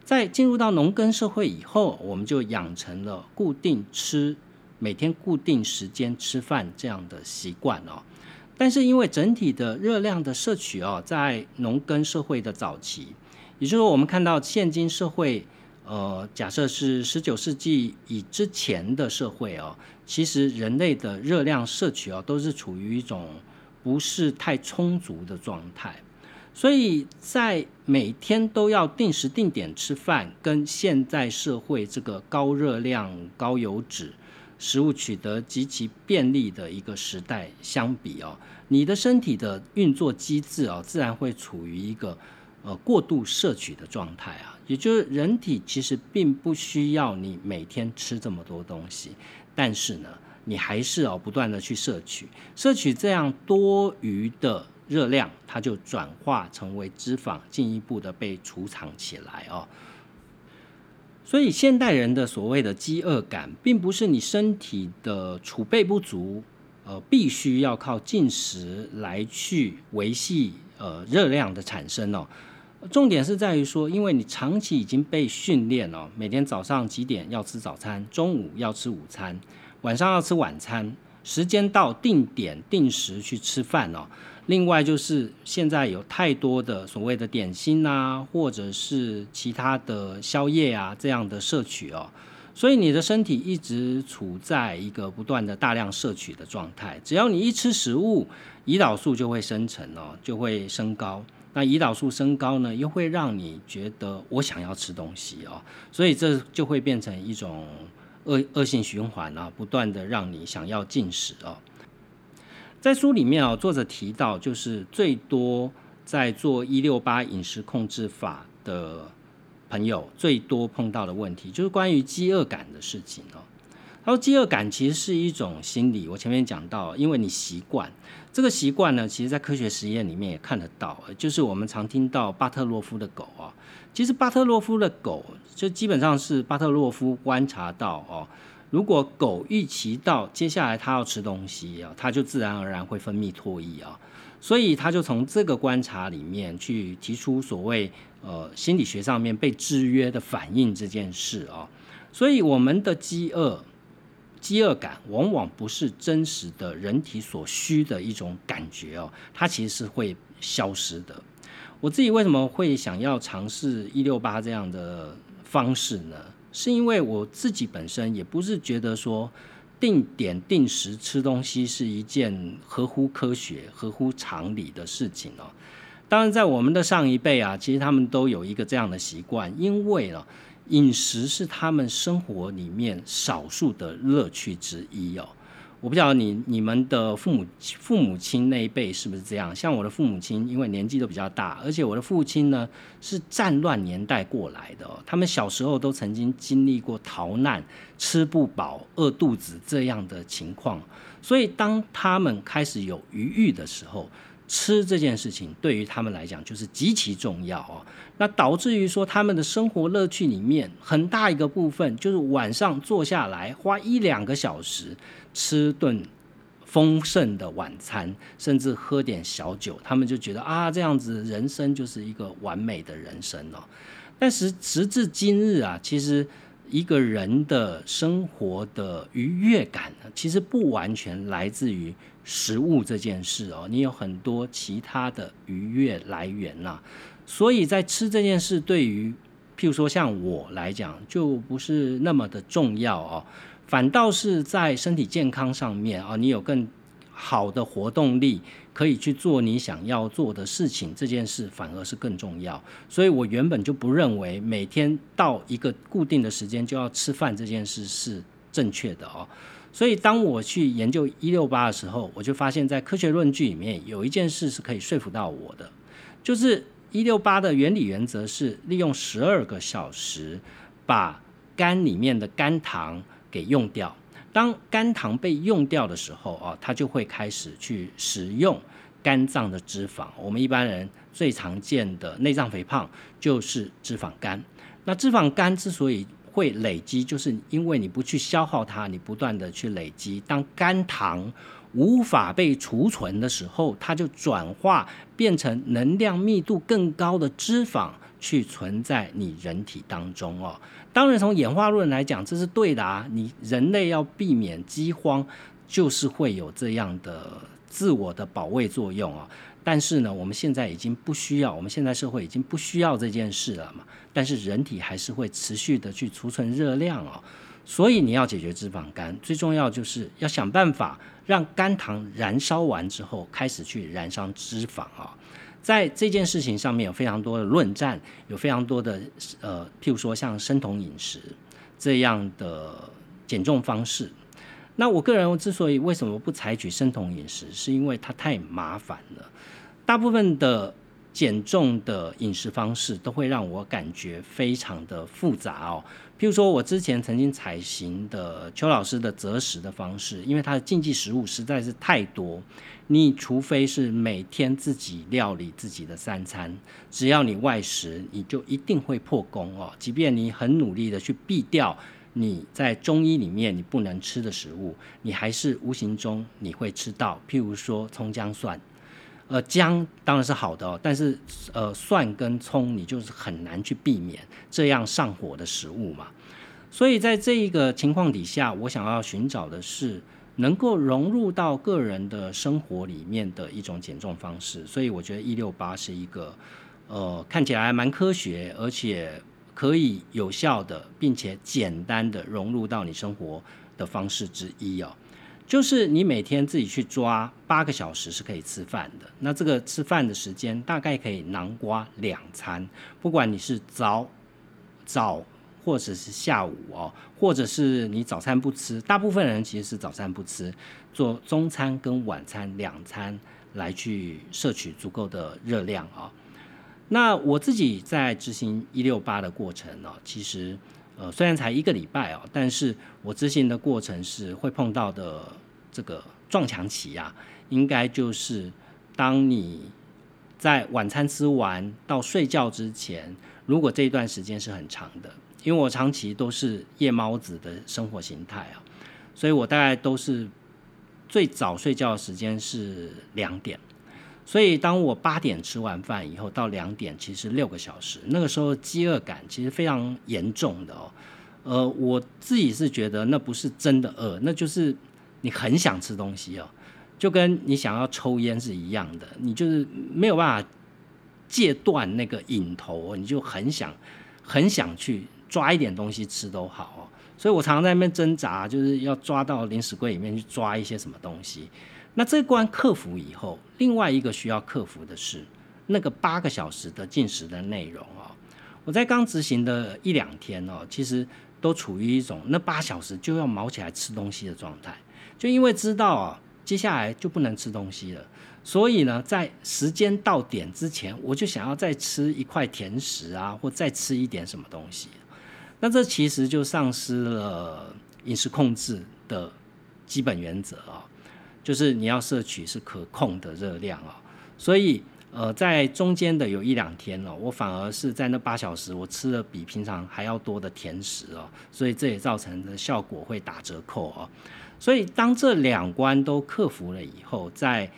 [SPEAKER 1] 在进入到农耕社会以后，我们就养成了固定吃。每天固定时间吃饭这样的习惯哦，但是因为整体的热量的摄取哦，在农耕社会的早期，也就是说，我们看到现今社会，呃，假设是十九世纪以之前的社会哦，其实人类的热量摄取哦，都是处于一种不是太充足的状态，所以在每天都要定时定点吃饭，跟现在社会这个高热量、高油脂。食物取得极其便利的一个时代相比哦，你的身体的运作机制哦，自然会处于一个呃过度摄取的状态啊，也就是人体其实并不需要你每天吃这么多东西，但是呢，你还是哦不断的去摄取，摄取这样多余的热量，它就转化成为脂肪，进一步的被储藏起来哦。所以现代人的所谓的饥饿感，并不是你身体的储备不足，呃，必须要靠进食来去维系呃热量的产生哦。重点是在于说，因为你长期已经被训练了，每天早上几点要吃早餐，中午要吃午餐，晚上要吃晚餐，时间到定点定时去吃饭哦。另外就是现在有太多的所谓的点心啊，或者是其他的宵夜啊这样的摄取哦，所以你的身体一直处在一个不断的大量摄取的状态。只要你一吃食物，胰岛素就会生成哦，就会升高。那胰岛素升高呢，又会让你觉得我想要吃东西哦，所以这就会变成一种恶恶性循环啊，不断的让你想要进食哦。在书里面啊，作者提到，就是最多在做一六八饮食控制法的朋友，最多碰到的问题，就是关于饥饿感的事情哦。他说，饥饿感其实是一种心理。我前面讲到，因为你习惯这个习惯呢，其实在科学实验里面也看得到，就是我们常听到巴特洛夫的狗啊，其实巴特洛夫的狗就基本上是巴特洛夫观察到哦。如果狗预期到接下来它要吃东西啊，它就自然而然会分泌唾液啊，所以他就从这个观察里面去提出所谓呃心理学上面被制约的反应这件事啊，所以我们的饥饿、饥饿感往往不是真实的人体所需的一种感觉哦，它其实是会消失的。我自己为什么会想要尝试一六八这样的方式呢？是因为我自己本身也不是觉得说定点定时吃东西是一件合乎科学、合乎常理的事情哦。当然，在我们的上一辈啊，其实他们都有一个这样的习惯，因为呢，饮食是他们生活里面少数的乐趣之一哦。我不晓得你你们的父母父母亲那一辈是不是这样？像我的父母亲，因为年纪都比较大，而且我的父亲呢是战乱年代过来的，他们小时候都曾经经历过逃难、吃不饱、饿肚子这样的情况，所以当他们开始有余裕的时候。吃这件事情对于他们来讲就是极其重要哦，那导致于说他们的生活乐趣里面很大一个部分就是晚上坐下来花一两个小时吃顿丰盛的晚餐，甚至喝点小酒，他们就觉得啊这样子人生就是一个完美的人生哦。但是时至今日啊，其实一个人的生活的愉悦感呢，其实不完全来自于。食物这件事哦，你有很多其他的愉悦来源呐，所以在吃这件事，对于譬如说像我来讲，就不是那么的重要哦，反倒是在身体健康上面啊，你有更好的活动力，可以去做你想要做的事情，这件事反而是更重要。所以我原本就不认为每天到一个固定的时间就要吃饭这件事是正确的哦。所以，当我去研究一六八的时候，我就发现，在科学论据里面有一件事是可以说服到我的，就是一六八的原理原则是利用十二个小时把肝里面的肝糖给用掉。当肝糖被用掉的时候啊，它就会开始去使用肝脏的脂肪。我们一般人最常见的内脏肥胖就是脂肪肝。那脂肪肝之所以会累积，就是因为你不去消耗它，你不断的去累积。当肝糖无法被储存的时候，它就转化变成能量密度更高的脂肪去存在你人体当中哦。当然，从演化论来讲，这是对的啊。你人类要避免饥荒，就是会有这样的自我的保卫作用啊。但是呢，我们现在已经不需要，我们现在社会已经不需要这件事了嘛。但是人体还是会持续的去储存热量哦，所以你要解决脂肪肝，最重要就是要想办法让肝糖燃烧完之后，开始去燃烧脂肪啊。在这件事情上面有非常多的论战，有非常多的呃，譬如说像生酮饮食这样的减重方式。那我个人之所以为什么不采取生酮饮食，是因为它太麻烦了。大部分的减重的饮食方式都会让我感觉非常的复杂哦。譬如说，我之前曾经采行的邱老师的择食的方式，因为他的禁忌食物实在是太多，你除非是每天自己料理自己的三餐，只要你外食，你就一定会破功哦。即便你很努力的去避掉你在中医里面你不能吃的食物，你还是无形中你会吃到，譬如说葱姜蒜。呃，姜当然是好的哦，但是呃，蒜跟葱你就是很难去避免这样上火的食物嘛。所以在这一个情况底下，我想要寻找的是能够融入到个人的生活里面的一种减重方式。所以我觉得一六八是一个呃看起来蛮科学，而且可以有效的，并且简单的融入到你生活的方式之一哦。就是你每天自己去抓八个小时是可以吃饭的，那这个吃饭的时间大概可以囊括两餐，不管你是早早或者是下午哦，或者是你早餐不吃，大部分人其实是早餐不吃，做中餐跟晚餐两餐来去摄取足够的热量啊。那我自己在执行一六八的过程呢，其实。呃，虽然才一个礼拜哦，但是我执行的过程是会碰到的这个撞墙期啊，应该就是当你在晚餐吃完到睡觉之前，如果这一段时间是很长的，因为我长期都是夜猫子的生活形态啊，所以我大概都是最早睡觉的时间是两点。所以，当我八点吃完饭以后，到两点，其实六个小时，那个时候饥饿感其实非常严重的哦。呃，我自己是觉得那不是真的饿，那就是你很想吃东西哦，就跟你想要抽烟是一样的，你就是没有办法戒断那个瘾头，你就很想很想去抓一点东西吃都好哦。所以我常常在那边挣扎，就是要抓到零食柜里面去抓一些什么东西。那这关克服以后，另外一个需要克服的是那个八个小时的进食的内容哦。我在刚执行的一两天哦，其实都处于一种那八小时就要卯起来吃东西的状态，就因为知道啊，接下来就不能吃东西了，所以呢，在时间到点之前，我就想要再吃一块甜食啊，或再吃一点什么东西。那这其实就丧失了饮食控制的基本原则啊。就是你要摄取是可控的热量啊，所以呃，在中间的有一两天哦，我反而是在那八小时，我吃了比平常还要多的甜食哦，所以这也造成的效果会打折扣哦。所以当这两关都克服了以后，在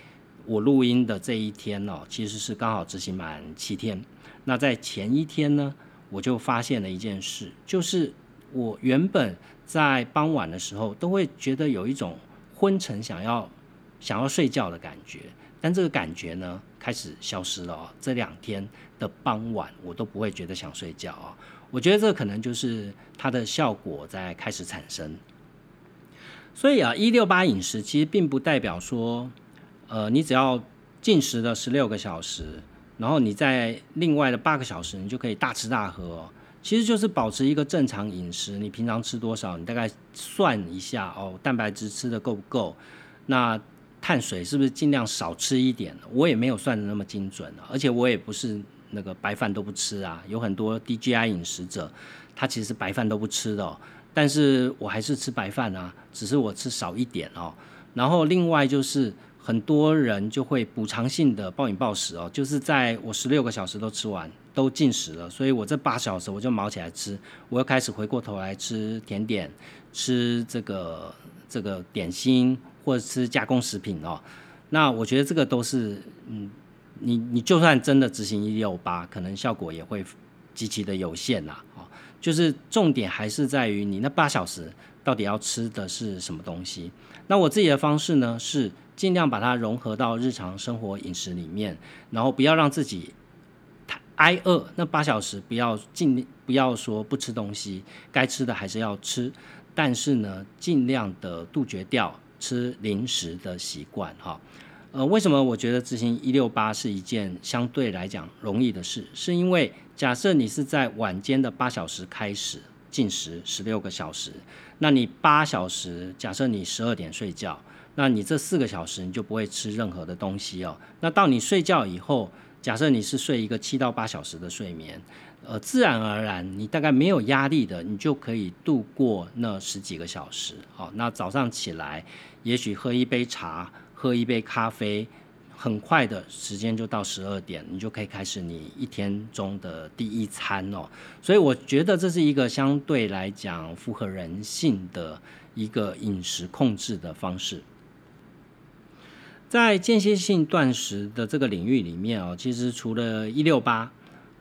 [SPEAKER 1] 我录音的这一天哦，其实是刚好执行满七天。那在前一天呢，我就发现了一件事，就是我原本在傍晚的时候都会觉得有一种昏沉，想要。想要睡觉的感觉，但这个感觉呢开始消失了哦。这两天的傍晚，我都不会觉得想睡觉哦。我觉得这可能就是它的效果在开始产生。所以啊，一六八饮食其实并不代表说，呃，你只要进食了十六个小时，然后你在另外的八个小时，你就可以大吃大喝。其实就是保持一个正常饮食，你平常吃多少，你大概算一下哦，蛋白质吃的够不够？那碳水是不是尽量少吃一点？我也没有算的那么精准而且我也不是那个白饭都不吃啊。有很多 DGI 饮食者，他其实白饭都不吃的，但是我还是吃白饭啊，只是我吃少一点哦。然后另外就是很多人就会补偿性的暴饮暴食哦，就是在我十六个小时都吃完都进食了，所以我这八小时我就毛起来吃，我又开始回过头来吃甜点，吃这个这个点心。或者吃加工食品哦，那我觉得这个都是，嗯，你你就算真的执行一六八，可能效果也会极其的有限呐，哦，就是重点还是在于你那八小时到底要吃的是什么东西。那我自己的方式呢，是尽量把它融合到日常生活饮食里面，然后不要让自己太挨饿。那八小时不要尽不要说不吃东西，该吃的还是要吃，但是呢，尽量的杜绝掉。吃零食的习惯，哈，呃，为什么我觉得执行一六八是一件相对来讲容易的事？是因为假设你是在晚间的八小时开始进食十六个小时，那你八小时，假设你十二点睡觉，那你这四个小时你就不会吃任何的东西哦。那到你睡觉以后，假设你是睡一个七到八小时的睡眠，呃，自然而然你大概没有压力的，你就可以度过那十几个小时。好，那早上起来，也许喝一杯茶，喝一杯咖啡。很快的时间就到十二点，你就可以开始你一天中的第一餐哦。所以我觉得这是一个相对来讲符合人性的一个饮食控制的方式。在间歇性断食的这个领域里面哦，其实除了一六八，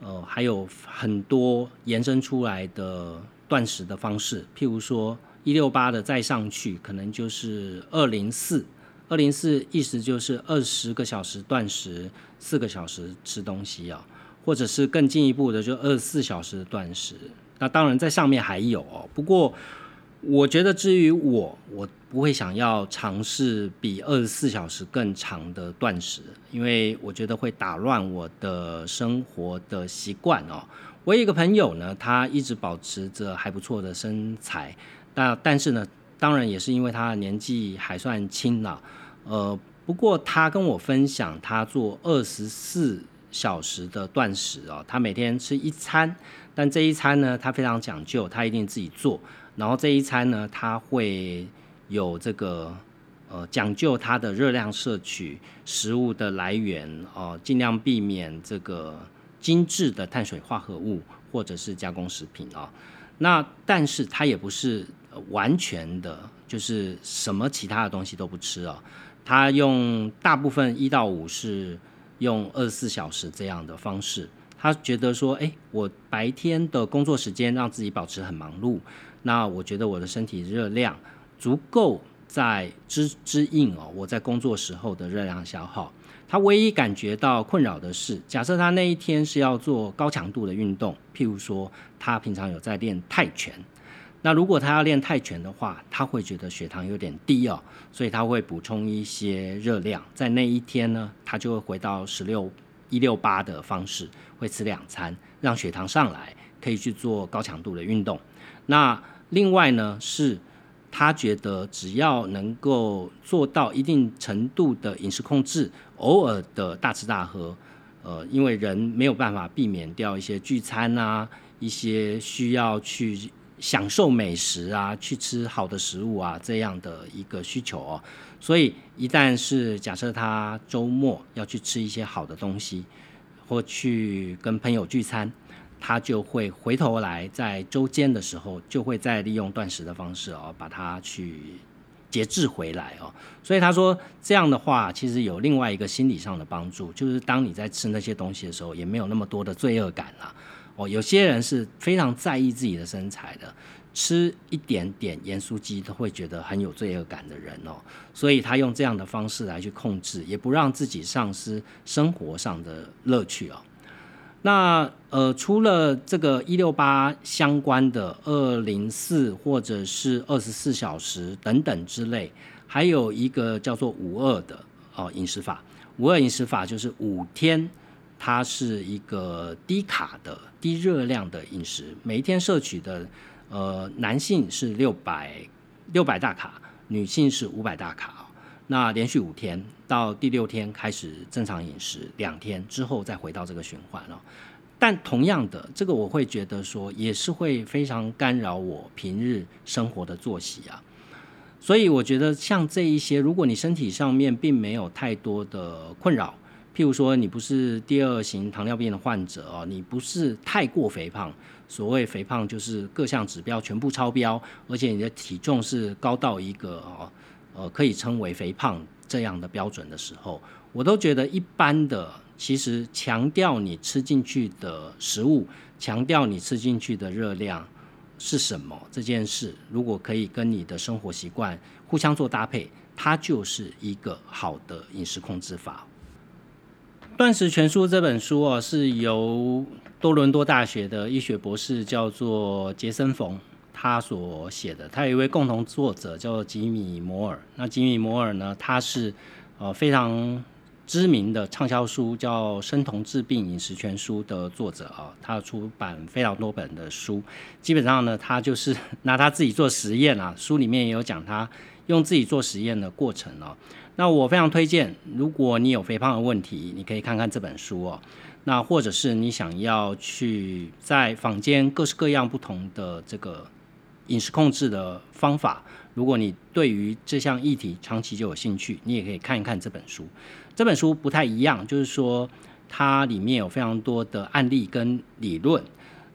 [SPEAKER 1] 呃，还有很多延伸出来的断食的方式。譬如说一六八的再上去，可能就是二零四。二零四意思就是二十个小时断食，四个小时吃东西啊，或者是更进一步的，就二十四小时的断食。那当然在上面还有哦，不过我觉得至于我，我不会想要尝试比二十四小时更长的断食，因为我觉得会打乱我的生活的习惯哦。我有一个朋友呢，他一直保持着还不错的身材，那但是呢。当然也是因为他年纪还算轻了，呃，不过他跟我分享，他做二十四小时的断食哦，他每天吃一餐，但这一餐呢，他非常讲究，他一定自己做，然后这一餐呢，它会有这个呃讲究它的热量摄取，食物的来源哦，尽量避免这个精致的碳水化合物或者是加工食品啊，那但是它也不是。完全的，就是什么其他的东西都不吃哦。他用大部分一到五是用二十四小时这样的方式。他觉得说，哎，我白天的工作时间让自己保持很忙碌，那我觉得我的身体热量足够在支支应哦我在工作时候的热量消耗。他唯一感觉到困扰的是，假设他那一天是要做高强度的运动，譬如说他平常有在练泰拳。那如果他要练泰拳的话，他会觉得血糖有点低哦，所以他会补充一些热量，在那一天呢，他就会回到十六一六八的方式，会吃两餐，让血糖上来，可以去做高强度的运动。那另外呢，是他觉得只要能够做到一定程度的饮食控制，偶尔的大吃大喝，呃，因为人没有办法避免掉一些聚餐啊，一些需要去。享受美食啊，去吃好的食物啊，这样的一个需求哦。所以一旦是假设他周末要去吃一些好的东西，或去跟朋友聚餐，他就会回头来在周间的时候，就会再利用断食的方式哦，把它去节制回来哦。所以他说这样的话，其实有另外一个心理上的帮助，就是当你在吃那些东西的时候，也没有那么多的罪恶感了。哦，有些人是非常在意自己的身材的，吃一点点盐酥鸡都会觉得很有罪恶感的人哦，所以他用这样的方式来去控制，也不让自己丧失生活上的乐趣哦。那呃，除了这个一六八相关的二零四或者是二十四小时等等之类，还有一个叫做五二的哦饮食法，五二饮食法就是五天。它是一个低卡的、低热量的饮食，每一天摄取的，呃，男性是六百六百大卡，女性是五百大卡。那连续五天，到第六天开始正常饮食，两天之后再回到这个循环了。但同样的，这个我会觉得说，也是会非常干扰我平日生活的作息啊。所以我觉得像这一些，如果你身体上面并没有太多的困扰。譬如说，你不是第二型糖尿病的患者哦，你不是太过肥胖，所谓肥胖就是各项指标全部超标，而且你的体重是高到一个哦，呃，可以称为肥胖这样的标准的时候，我都觉得一般的，其实强调你吃进去的食物，强调你吃进去的热量是什么这件事，如果可以跟你的生活习惯互相做搭配，它就是一个好的饮食控制法。《断食全书》这本书哦，是由多伦多大学的医学博士叫做杰森·冯他所写的。他有一位共同作者叫吉米·摩尔。那吉米·摩尔呢，他是呃非常知名的畅销书叫《生酮治病饮食全书》的作者啊。他出版非常多本的书，基本上呢，他就是拿他自己做实验啊。书里面也有讲他用自己做实验的过程哦。那我非常推荐，如果你有肥胖的问题，你可以看看这本书哦。那或者是你想要去在坊间各式各样不同的这个饮食控制的方法，如果你对于这项议题长期就有兴趣，你也可以看一看这本书。这本书不太一样，就是说它里面有非常多的案例跟理论，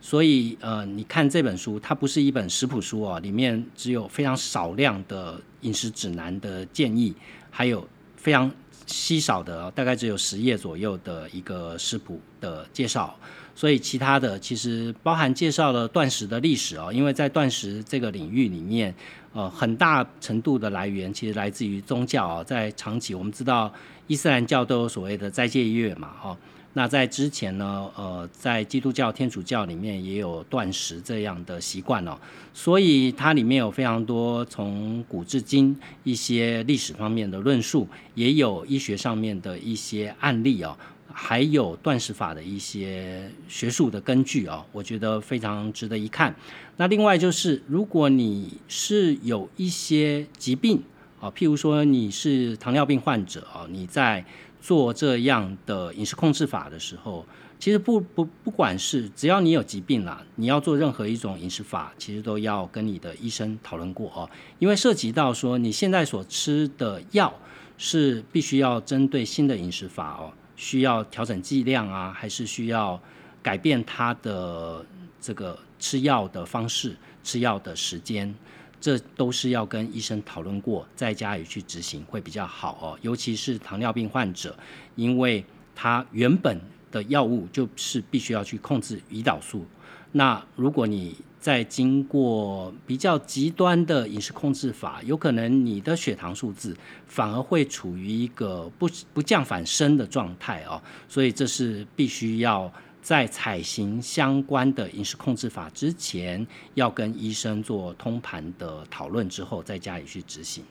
[SPEAKER 1] 所以呃，你看这本书，它不是一本食谱书哦，里面只有非常少量的饮食指南的建议，还有非常。稀少的，大概只有十页左右的一个食谱的介绍，所以其他的其实包含介绍了断食的历史哦，因为在断食这个领域里面，呃，很大程度的来源其实来自于宗教啊，在长期我们知道伊斯兰教都有所谓的斋戒月嘛，哈。那在之前呢，呃，在基督教、天主教里面也有断食这样的习惯哦，所以它里面有非常多从古至今一些历史方面的论述，也有医学上面的一些案例哦，还有断食法的一些学术的根据哦，我觉得非常值得一看。那另外就是，如果你是有一些疾病啊，譬如说你是糖尿病患者啊，你在做这样的饮食控制法的时候，其实不不不管是只要你有疾病啦，你要做任何一种饮食法，其实都要跟你的医生讨论过哦，因为涉及到说你现在所吃的药是必须要针对新的饮食法哦，需要调整剂量啊，还是需要改变他的这个吃药的方式、吃药的时间。这都是要跟医生讨论过，在家里去执行会比较好哦。尤其是糖尿病患者，因为他原本的药物就是必须要去控制胰岛素。那如果你在经过比较极端的饮食控制法，有可能你的血糖数字反而会处于一个不不降反升的状态哦。所以这是必须要。在采行相关的饮食控制法之前，要跟医生做通盘的讨论之后，在家里去执行。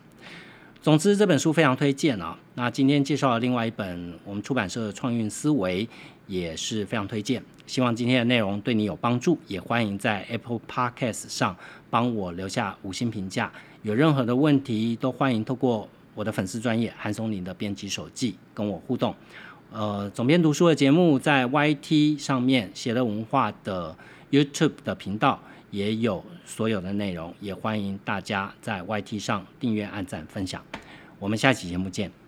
[SPEAKER 1] 总之，这本书非常推荐啊。那今天介绍了另外一本，我们出版社的《创运思维》也是非常推荐。希望今天的内容对你有帮助，也欢迎在 Apple Podcast 上帮我留下五星评价。有任何的问题，都欢迎透过我的粉丝专业韩松林的编辑手记跟我互动。呃，总编读书的节目在 YT 上面，写了文化的 YouTube 的频道也有所有的内容，也欢迎大家在 YT 上订阅、按赞、分享。我们下期节目见。